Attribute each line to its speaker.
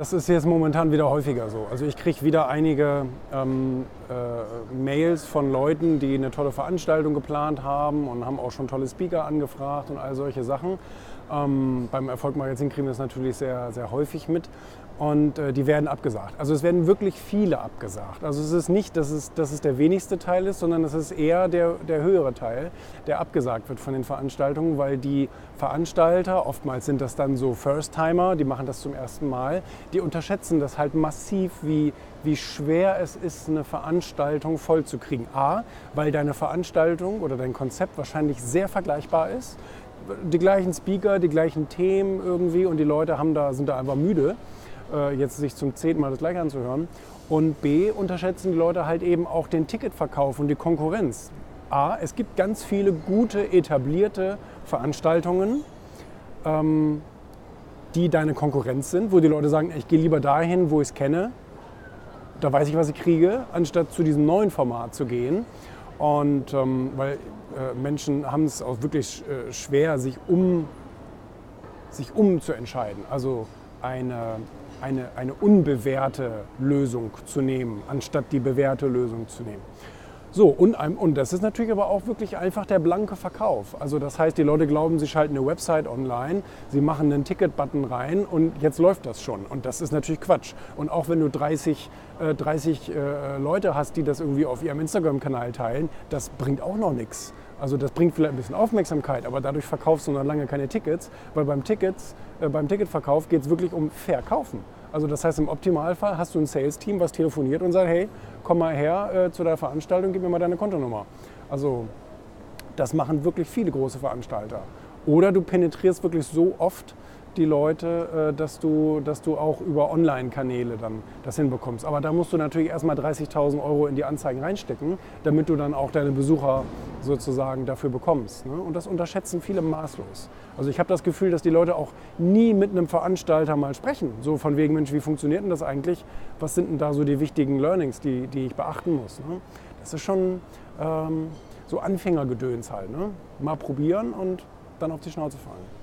Speaker 1: Das ist jetzt momentan wieder häufiger so. Also ich kriege wieder einige ähm, äh, Mails von Leuten, die eine tolle Veranstaltung geplant haben und haben auch schon tolle Speaker angefragt und all solche Sachen. Ähm, beim Erfolgmagazin kriegen wir das natürlich sehr, sehr häufig mit und äh, die werden abgesagt. Also es werden wirklich viele abgesagt. Also es ist nicht, dass es, dass es der wenigste Teil ist, sondern es ist eher der, der höhere Teil, der abgesagt wird von den Veranstaltungen, weil die Veranstalter, oftmals sind das dann so First-Timer, die machen das zum ersten Mal, die unterschätzen das halt massiv, wie, wie schwer es ist, eine Veranstaltung vollzukriegen. A, weil deine Veranstaltung oder dein Konzept wahrscheinlich sehr vergleichbar ist die gleichen Speaker, die gleichen Themen irgendwie und die Leute haben da, sind da einfach müde, äh, jetzt sich zum zehnten Mal das gleiche anzuhören. Und B, unterschätzen die Leute halt eben auch den Ticketverkauf und die Konkurrenz. A, es gibt ganz viele gute, etablierte Veranstaltungen, ähm, die deine Konkurrenz sind, wo die Leute sagen, ich gehe lieber dahin, wo ich es kenne, da weiß ich, was ich kriege, anstatt zu diesem neuen Format zu gehen. Und ähm, weil äh, Menschen haben es auch wirklich äh, schwer, sich um, sich um. Also eine, eine, eine unbewährte Lösung zu nehmen, anstatt die bewährte Lösung zu nehmen. So, und, und das ist natürlich aber auch wirklich einfach der blanke Verkauf. Also das heißt, die Leute glauben, sie schalten eine Website online, sie machen einen Ticket-Button rein und jetzt läuft das schon. Und das ist natürlich Quatsch. Und auch wenn du 30, äh, 30 äh, Leute hast, die das irgendwie auf ihrem Instagram-Kanal teilen, das bringt auch noch nichts. Also das bringt vielleicht ein bisschen Aufmerksamkeit, aber dadurch verkaufst du noch lange keine Tickets, weil beim, Tickets, äh, beim Ticketverkauf geht es wirklich um Verkaufen. Also das heißt, im Optimalfall hast du ein Sales-Team, was telefoniert und sagt, hey, komm mal her äh, zu der Veranstaltung, gib mir mal deine Kontonummer. Also das machen wirklich viele große Veranstalter. Oder du penetrierst wirklich so oft die Leute, äh, dass, du, dass du auch über Online-Kanäle dann das hinbekommst. Aber da musst du natürlich erstmal 30.000 Euro in die Anzeigen reinstecken, damit du dann auch deine Besucher sozusagen dafür bekommst. Ne? Und das unterschätzen viele maßlos. Also ich habe das Gefühl, dass die Leute auch nie mit einem Veranstalter mal sprechen. So von wegen, Mensch, wie funktioniert denn das eigentlich? Was sind denn da so die wichtigen Learnings, die, die ich beachten muss? Ne? Das ist schon ähm, so Anfängergedöns halt. Ne? Mal probieren und dann auf die Schnauze fallen.